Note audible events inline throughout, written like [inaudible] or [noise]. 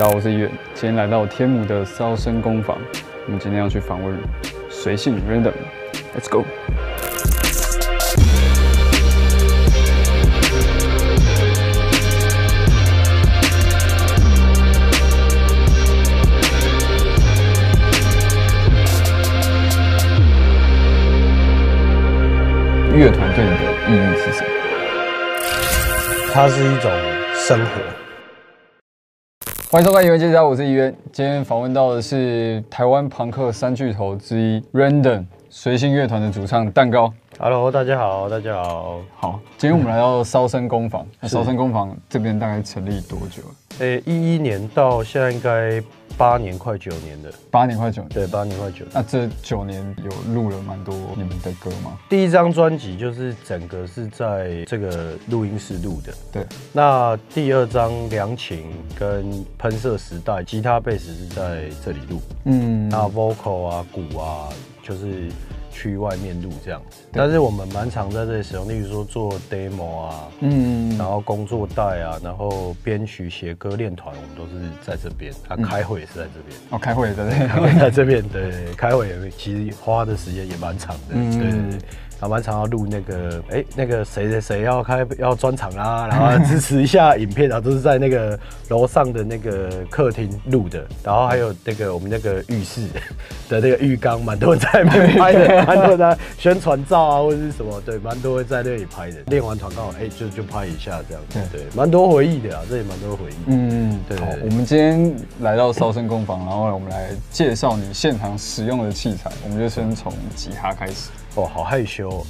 大家好，我是一远，今天来到天母的骚声工坊，我们今天要去访问随性 Random，Let's go。乐团对你的意义是什么？它是一种生活。欢迎收看《一元接家》，我是一元。今天访问到的是台湾朋克三巨头之一 Random 随性乐团的主唱蛋糕。Hello，大家好，大家好。好，今天我们来到烧声工坊。那烧声工坊这边大概成立多久了？诶，一一年到现在应该八年，快九年了。八年快九年。对，八年快九年。那这九年有录了蛮多你们的歌吗？第一张专辑就是整个是在这个录音室录的。对。那第二张《良情》跟《喷射时代》，吉他、贝斯是在这里录。嗯。那 vocal 啊、鼓啊，就是。去外面录这样子，但是我们蛮常在这里使用，例如说做 demo 啊，嗯，然后工作带啊，然后编曲、写歌、练团，我们都是在这边。他、啊、开会也是在这边，哦，开会也在这边，[laughs] 开会在这边，对，开会也其实花的时间也蛮长的，嗯、对对对。然后蛮常要录那个，哎，那个谁谁谁要开要专场啦，然后支持一下影片啊，[laughs] 都是在那个楼上的那个客厅录的。然后还有那个我们那个浴室 [laughs] 的那个浴缸，蛮多人在那边 [laughs] 拍的，蛮多人在宣传照啊或者是什么，对，蛮多人在那里拍的。练完团刚好，哎，就就拍一下这样子，对，蛮多回忆的啊，这里蛮多回忆。嗯，对。好，我们今天来到烧声工坊，然后我们来介绍你现场使用的器材，我们就先从吉他开始。哦，好害羞、[laughs] 哦。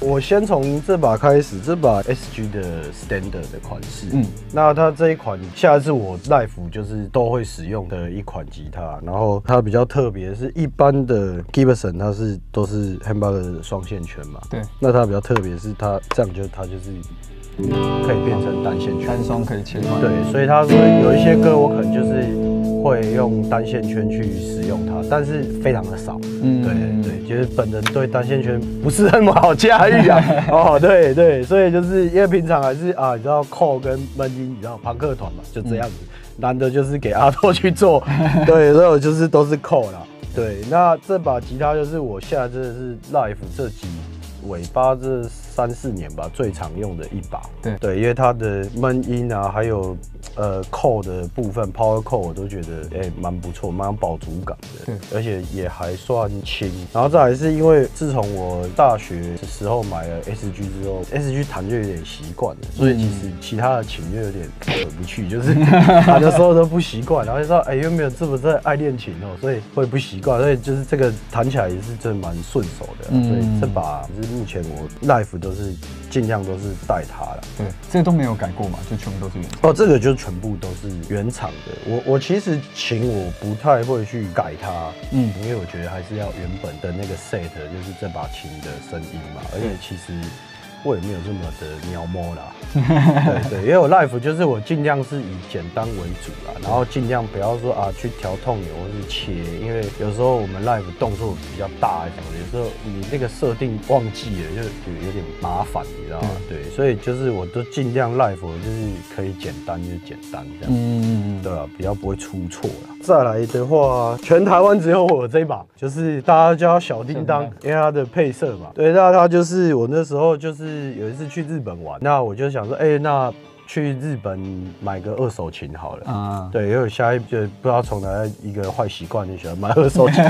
我先从这把开始，这把 SG 的 Standard 的款式。嗯，那它这一款，下次我 life 就是都会使用的一款吉他。然后它比较特别，是一般的 Gibson 它是都是 Humbucker 的双线圈嘛。对。那它比较特别是它这样就它就是可以变成单线圈，单双可以切换。对，所以它说有一些歌我可能就是。会用单线圈去使用它，但是非常的少。嗯，对对，就是本人对单线圈不是那么好驾驭啊。[laughs] 哦，对对，所以就是因为平常还是啊，你知道扣跟闷音，你知道朋克团嘛，就这样子。难得就是给阿拓去做，[laughs] 对，所以我就是都是扣啦。对，那这把吉他就是我现在真的是 life 这几尾巴这三四年吧，最常用的一把。对对，因为它的闷音啊，还有。呃，扣的部分，power 扣我都觉得哎蛮不错，蛮有饱足感的，对，而且也还算轻。然后再来是因为自从我大学的时候买了 SG 之后，SG 弹就有点习惯了，所以其实其他的琴就有点回不去，就是 [laughs] 弹的时候都不习惯，然后就说哎又没有这么在爱练琴哦，所以会不习惯，所以就是这个弹起来也是真的蛮顺手的，所以这把是目前我 life 都是尽量都是带它了。对，这个都没有改过嘛，就全部都是原哦，这个就。全部都是原厂的。我我其实琴我不太会去改它，嗯，因为我觉得还是要原本的那个 set，就是这把琴的声音嘛。而且其实我也没有这么的描摸啦。对对，因为我 life 就是我尽量是以简单为主啦，然后尽量不要说啊去调痛钮或是切，因为有时候我们 life 动作比较大什么的，有时候你那个设定忘记了，就有有点麻烦，你知道吗？对，所以就是我都尽量 life 就是可以简单就简单这样，嗯嗯嗯，对啊，比较不会出错啦。再来的话，全台湾只有我这一把，就是大家叫小叮当，因为它的配色嘛。对，那它就是我那时候就是有一次去日本玩，那我就想说，哎，那去日本买个二手琴好了。啊，对，因为下一就不知道从哪一个坏习惯，就喜欢买二手琴。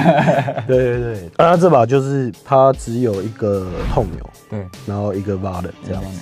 对 [laughs] 对对，那这把就是它只有一个痛钮，对，然后一个 v a l 这样子，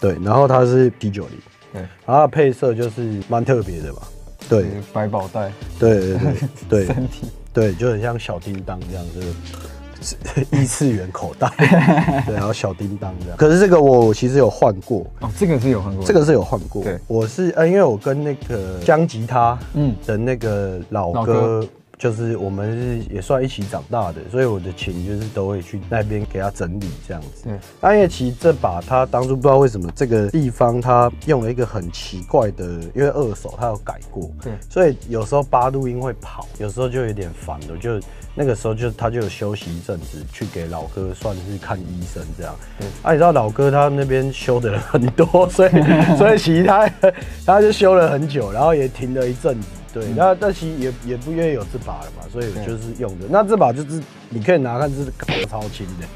对，然后它是 P 九零，对，然后配色就是蛮特别的吧。对，百宝袋，对对对对，[laughs] 身体，对，就很像小叮当这样子，[laughs] 异次元口袋，[laughs] 对，然后小叮当这样。可是这个我其实有换过，哦，这个是有换过，这个是有换过。对，我是呃，因为我跟那个江吉他，嗯。的那个老哥就是我们是也算一起长大的，所以我的琴就是都会去那边给他整理这样子。对，那因为其实这把他当初不知道为什么这个地方他用了一个很奇怪的，因为二手他有改过，对，所以有时候八度音会跑，有时候就有点烦了，就那个时候就他就有休息一阵子，去给老哥算是看医生这样。对，啊，你知道老哥他那边修的人很多，所以 [laughs] 所以其他 [laughs] 他就修了很久，然后也停了一阵子。对，那但其实也也不愿意有这把了嘛，所以我就是用的。那这把就是你可以拿看，这是搞超轻的，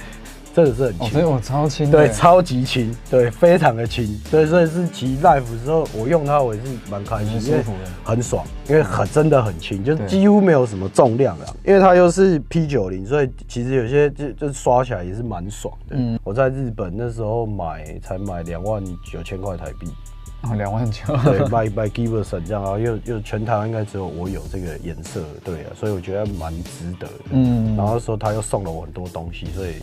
真的是很轻。所以我超轻，对，超级轻，对，非常的轻。对，所以是骑 life 时候，我用它我也是蛮开心，因为很爽，因为很真的很轻，就几乎没有什么重量啊。因为它又是 P 九零，所以其实有些就就刷起来也是蛮爽的。嗯，我在日本那时候买才买两万九千块台币。两万九，对，by by Giverson 这样，然后又又全台湾应该只有我有这个颜色，对啊，所以我觉得蛮值得的。嗯，然后说他又送了我很多东西，所以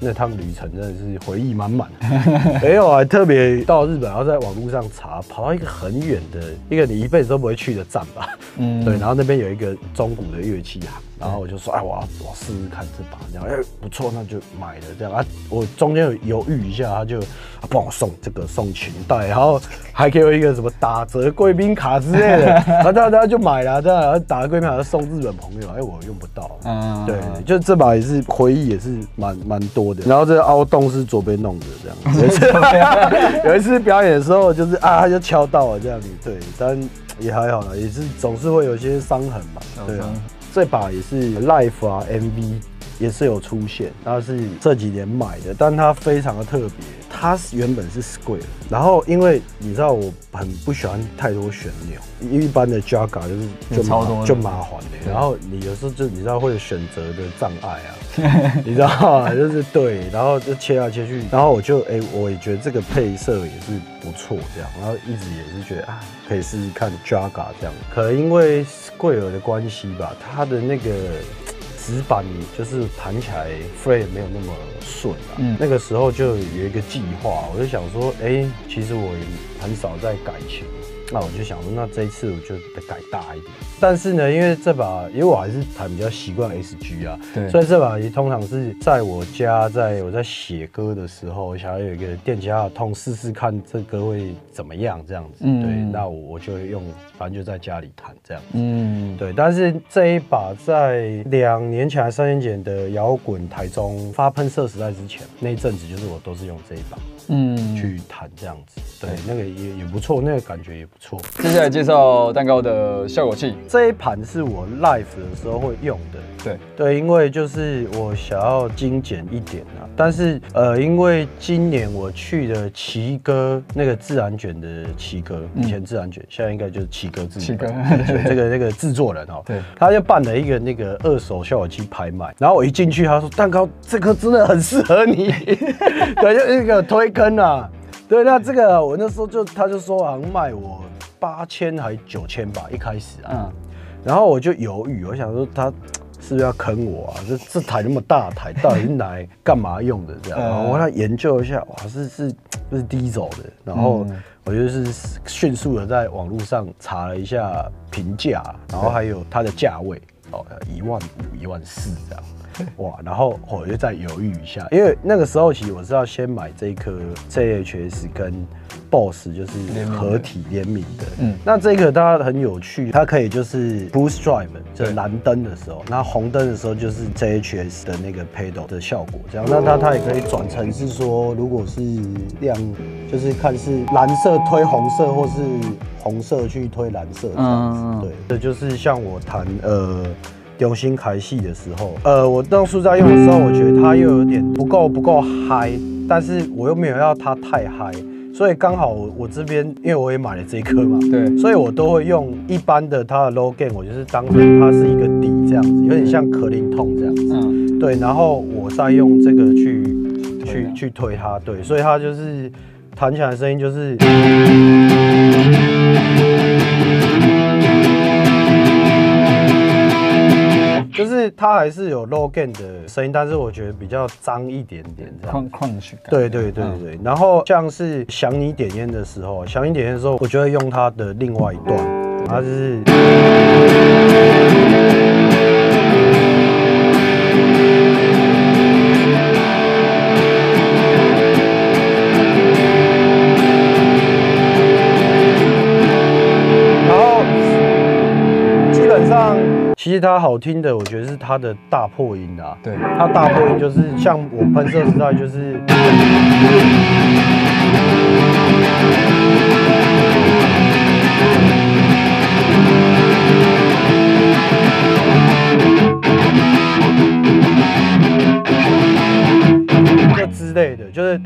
那趟旅程真的是回忆满满。[laughs] 没有啊，特别到日本，然后在网络上查，跑到一个很远的一个你一辈子都不会去的站吧。嗯，对，然后那边有一个中古的乐器行。然后我就说，哎，我要我试试看这把，这样，哎，不错，那就买了这样啊。我中间有犹豫一下，他就帮我送这个送裙带，然后还给我一个什么打折贵宾卡之类的，然后大家就买了，这样然后打个贵宾卡送日本朋友，哎，我用不到，嗯，对，就这把也是回忆也是蛮蛮多的。然后这个凹洞是左边弄的这样，[laughs] 有一次有一次表演的时候，就是啊，他就敲到了这样子，对，但也还好啦，也是总是会有些伤痕嘛，对啊。这把也是 Life 啊，MV 也是有出现，它是这几年买的，但它非常的特别，它是原本是 Square，然后因为你知道我很不喜欢太多旋钮，一般的 Jaga 就是就麻就麻烦的，然后你有时候就你知道会有选择的障碍啊，[laughs] 你知道吗？就是对，然后就切来切去，然后我就哎，我也觉得这个配色也是不错，这样，然后一直也是觉得啊，可以试试看 Jaga 这样，可能因为 square 的关系吧，它的那个指板就是弹起来 f r e e 没有那么顺啊。嗯，那个时候就有一个计划，我就想说，哎，其实我很少在改琴。那我就想说，那这一次我就得改大一点。但是呢，因为这把，因为我还是弹比较习惯 SG 啊，对，所以这把也通常是在我家，在我在写歌的时候，想要有一个电吉他痛试试看这歌会怎么样这样子。嗯，对，那我就用，反正就在家里弹这样。嗯，对。但是这一把在两年前、三年前的摇滚台中发喷射时代之前，那一阵子就是我都是用这一把。嗯，去弹这样子，对，那个也也不错，那个感觉也不错。接下来介绍蛋糕的效果器，这一盘是我 l i f e 的时候会用的。对。对，因为就是我想要精简一点啊，但是呃，因为今年我去的奇哥那个自然卷的奇哥，以前自然卷，现在应该就是奇哥自奇哥。这个那个制作人哦，对，他就办了一个那个二手效果器拍卖，然后我一进去，他说蛋糕这颗真的很适合你，[laughs] 对，就那个推坑啊，对，那这个我那时候就他就说好像卖我八千还九千吧，一开始啊，然后我就犹豫，我想说他。是不是要坑我啊？这这台那么大台，到底是来 [laughs] 干嘛用的？这样，然后我来研究一下，哇，是是是低走的。然后我就是迅速的在网络上查了一下评价，然后还有它的价位，哦，一万五、一万四这样。哇，然后我就再犹豫一下，因为那个时候其实我是要先买这颗 JHS 跟 Boss 就是合体联名的。嗯，那这个大家很有趣，它可以就是 Boost Drive 就蓝灯的时候，那红灯的时候就是 JHS 的那个 Pedal 的效果，这样。那它它也可以转成是说，如果是亮，就是看是蓝色推红色，或是红色去推蓝色这样子。对，这就是像我弹呃。用心开戏的时候，呃，我当初在用的时候，我觉得它又有点不够不够嗨，但是我又没有要它太嗨，所以刚好我这边因为我也买了这一颗嘛，对，所以我都会用一般的它的 low gain，我就是当成它是一个底这样子，有点像可林痛这样子，嗯，对，然后我再用这个去去去推它，对，所以它就是弹起来声音就是。是它还是有 low gain 的声音，但是我觉得比较脏一点点这样。对对对对。然后像是想你点烟的时候，想你点烟的时候，我就会用它的另外一段。它就是。其实它好听的，我觉得是它的大破音啊。对，它大破音就是像我喷射时代就是。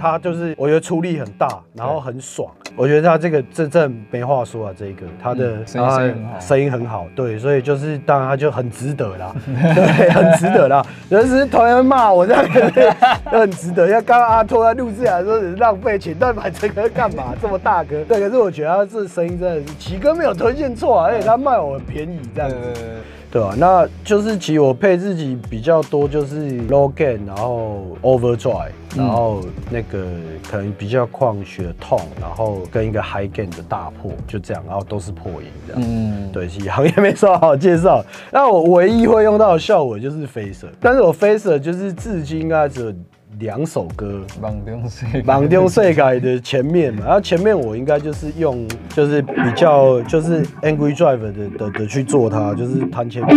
他，就是我觉得出力很大，然后很爽。我觉得他这个这阵没话说啊，这个他的声音声音很好，对，所以就是当然他就很值得啦，[laughs] 对，很值得啦。有时同学骂我这样，就很值得。像刚刚阿托在录制啊，说是浪费钱，但买这个干嘛？这么大哥，对，可是我觉得他这声音真的是奇哥没有推荐错啊，而且他卖我很便宜这样子。对吧？那就是其实我配自己比较多，就是 low gain，然后 overdrive，然后那个可能比较旷血痛，然后跟一个 high gain 的大破，就这样，然后都是破音这样。嗯，对，其实行业没什么好介绍。那我唯一会用到的效果就是 facer，，但是我 facer 就是至今应该只有。两首歌，网中世绑丢世界的前面嘛，然后前面我应该就是用，就是比较就是 Angry Drive 的的的去做它，就是弹前面，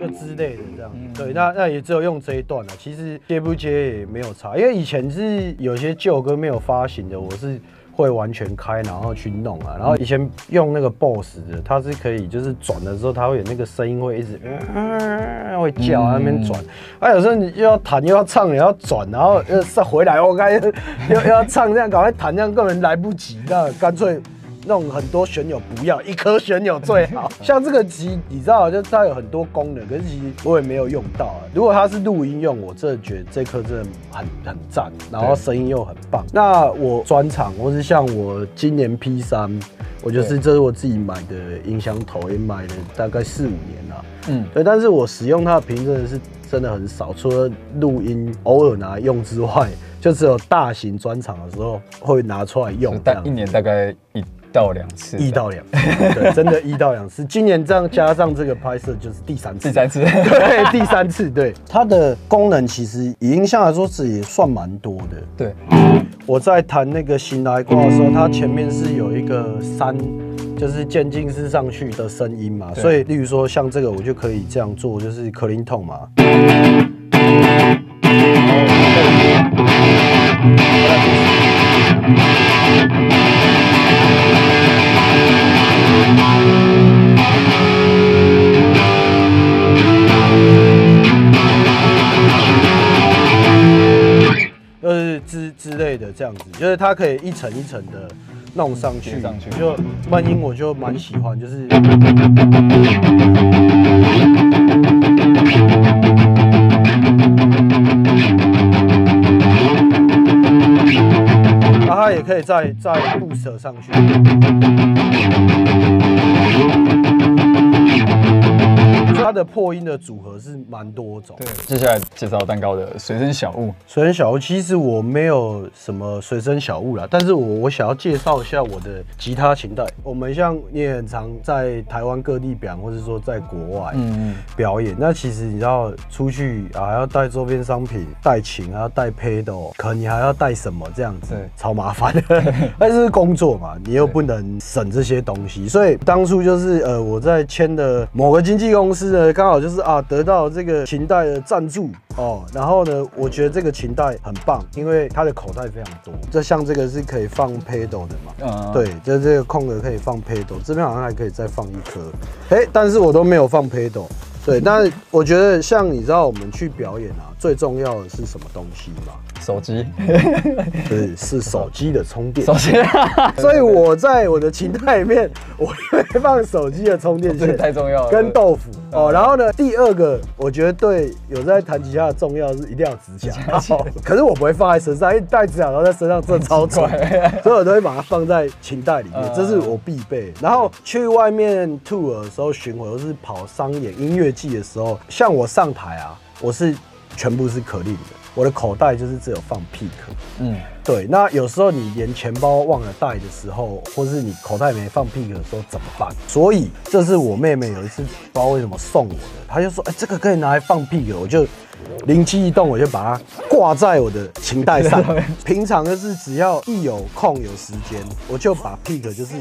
就之类的这样。对，那那也只有用这一段了，其实接不接也没有差，因为以前是有些旧歌没有发行的，我是。会完全开，然后去弄啊。然后以前用那个 BOSS 的，它是可以就是转的时候，它会有那个声音会一直嗯会叫那边转。啊，有时候你又要弹又要唱，也要转，然后又再回来，我感觉又要唱这样，赶快弹这样根本来不及，那干脆。弄很多旋钮不要，一颗旋钮最好。[laughs] 像这个机，你知道，就它有很多功能，可是其实我也没有用到啊。如果它是录音用，我真的觉得这颗真的很很赞，然后声音又很棒。那我专场，或是像我今年 P 三，我就是这是我自己买的音箱头，也买了大概四五年了。嗯，对，但是我使用它的频真的是真的很少，除了录音偶尔拿来用之外，就只有大型专场的时候会拿出来用。但一年大概一。到两次，一到两次，对，真的，一到两次。今年这样加上这个拍摄，就是第三次，第三次，对，第三次，对。它的功能其实以音箱来说是也算蛮多的。对，我在弹那个新来挂的时候，它前面是有一个三，就是渐进式上去的声音嘛，所以例如说像这个，我就可以这样做，就是克林痛嘛。就是之之类的这样子，就是它可以一层一层的弄上去，上去就慢音我就蛮喜欢，就是，那它也可以再再 boost 上去。它的破音的组合是蛮多种。对，接下来介绍蛋糕的随身小物。随身小物，其实我没有什么随身小物啦，但是我我想要介绍一下我的吉他琴带。我们像你也很常在台湾各地表演，或者说在国外表演。那其实你知道出去啊，还要带周边商品，带琴还要带 pedal，可能你还要带什么这样子，超麻烦的。[laughs] 但是工作嘛，你又不能省这些东西，所以当初就是呃，我在签的某个经纪公司。呃，刚好就是啊，得到这个琴带的赞助哦，然后呢，我觉得这个琴带很棒，因为它的口袋非常多。这像这个是可以放 pedal 的嘛？嗯，对，就这个空格可以放 pedal，这边好像还可以再放一颗。哎，但是我都没有放 pedal。对，但是我觉得像你知道，我们去表演啊，最重要的是什么东西吗？手机，对，是手机的充电。手机，[laughs] 所以我在我的琴袋里面，我会放手机的充电线，太重要了。跟豆腐哦，然后呢，第二个我觉得对有在弹吉他的重要是一定要指甲。可是我不会放在身上，因为带指甲刀在身上真的超丑，[laughs] 所以我都会把它放在琴袋里面，这是我必备。然后去外面 tour 的时候巡回，或是跑商演音乐季的时候，像我上台啊，我是全部是可令的。我的口袋就是只有放 pick，嗯，对。那有时候你连钱包忘了带的时候，或是你口袋没放 pick 的时候怎么办？所以这是我妹妹有一次不知道为什么送我的，她就说，哎，这个可以拿来放 pick，我就。灵机一动，我就把它挂在我的琴带上。[laughs] 平常就是只要一有空有时间，我就把 pick 就是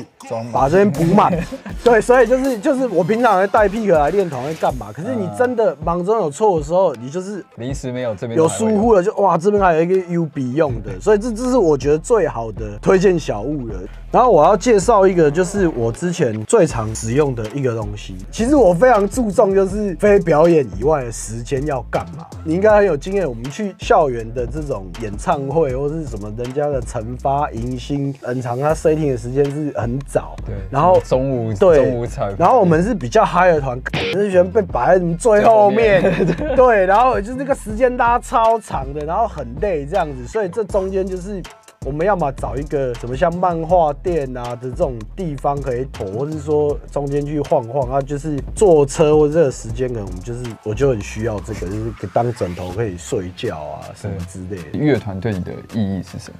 把这边补满。[laughs] 对，所以就是就是我平常会带 pick 来练团会干嘛？可是你真的忙中有错的时候，你就是临时没有这边有疏忽了，就哇这边还有一个 U B 用的，所以这这是我觉得最好的推荐小物了。然后我要介绍一个，就是我之前最常使用的一个东西。其实我非常注重，就是非表演以外的时间要干嘛。你应该很有经验。我们去校园的这种演唱会或是什么人家的惩发迎新，很长，他 setting 的时间是很早。对。然后中午对中午场。然后我们是比较嗨的团，是喜欢被摆在什么最后面。[laughs] 对。然后就是那个时间拉超长的，然后很累这样子，所以这中间就是。我们要么找一个什么像漫画店啊的这种地方可以躲，或是说中间去晃晃啊，就是坐车或这个时间呢，我们就是我就很需要这个，就是当枕头可以睡觉啊什么之类的。乐团对你的意义是什么？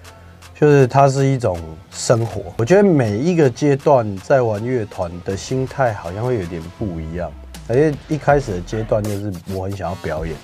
就是它是一种生活。我觉得每一个阶段在玩乐团的心态好像会有点不一样。而且一开始的阶段就是我很想要表演，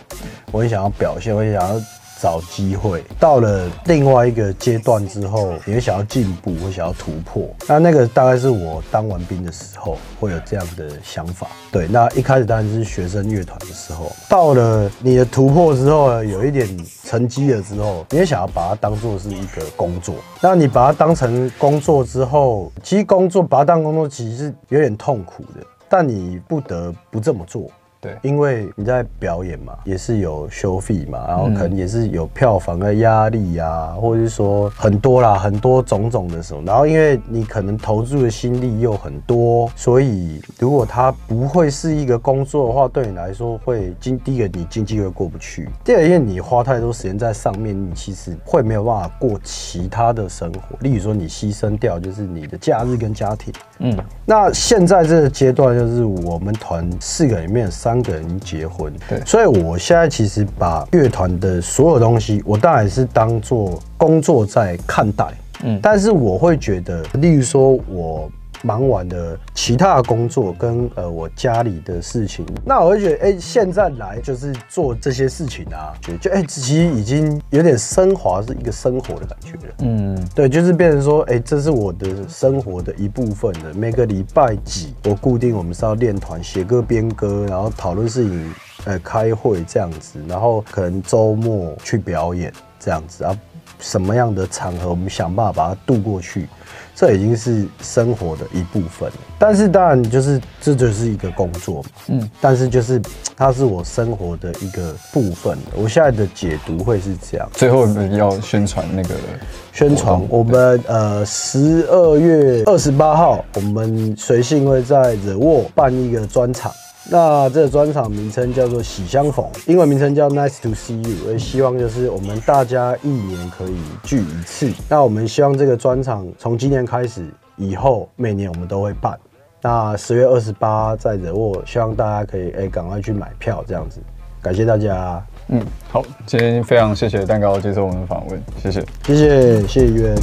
我很想要表现，我很想要。找机会，到了另外一个阶段之后，你会想要进步，会想要突破。那那个大概是我当完兵的时候会有这样的想法。对，那一开始当然是学生乐团的时候，到了你的突破之后，有一点成绩了之后，你也想要把它当做是一个工作。那你把它当成工作之后，其实工作把它当工作，其实是有点痛苦的，但你不得不这么做。对，因为你在表演嘛，也是有收费嘛，然后可能也是有票房的压力呀，或者是说很多啦，很多种种的时候，然后因为你可能投入的心力又很多，所以如果它不会是一个工作的话，对你来说会经第一个你经济会过不去，第二因为你花太多时间在上面，你其实会没有办法过其他的生活，例如说你牺牲掉就是你的假日跟家庭，嗯，那现在这个阶段就是我们团四个里面三。三个人结婚，对，所以我现在其实把乐团的所有东西，我当然是当做工作在看待，嗯，但是我会觉得，例如说我。忙完的其他的工作跟呃我家里的事情，那我会觉得，哎，现在来就是做这些事情啊，就就哎，其实已经有点升华，是一个生活的感觉了。嗯，对，就是变成说，哎，这是我的生活的一部分了。每个礼拜几，我固定我们是要练团、写歌、编歌，然后讨论事情，呃，开会这样子，然后可能周末去表演这样子啊，什么样的场合，我们想办法把它度过去。这已经是生活的一部分了，但是当然就是这就是一个工作嘛，嗯，但是就是它是我生活的一个部分。我现在的解读会是这样。最后要宣传那个宣传，我们呃十二月二十八号，我们随性会在惹沃办一个专场。那这个专场名称叫做喜相逢，英文名称叫 Nice to see you。也希望就是我们大家一年可以聚一次。那我们希望这个专场从今年开始以后，每年我们都会办。那十月二十八在惹沃，希望大家可以哎赶快去买票，这样子。感谢大家。嗯，好，今天非常谢谢蛋糕接受我们的访问，谢谢，谢谢，谢谢渊。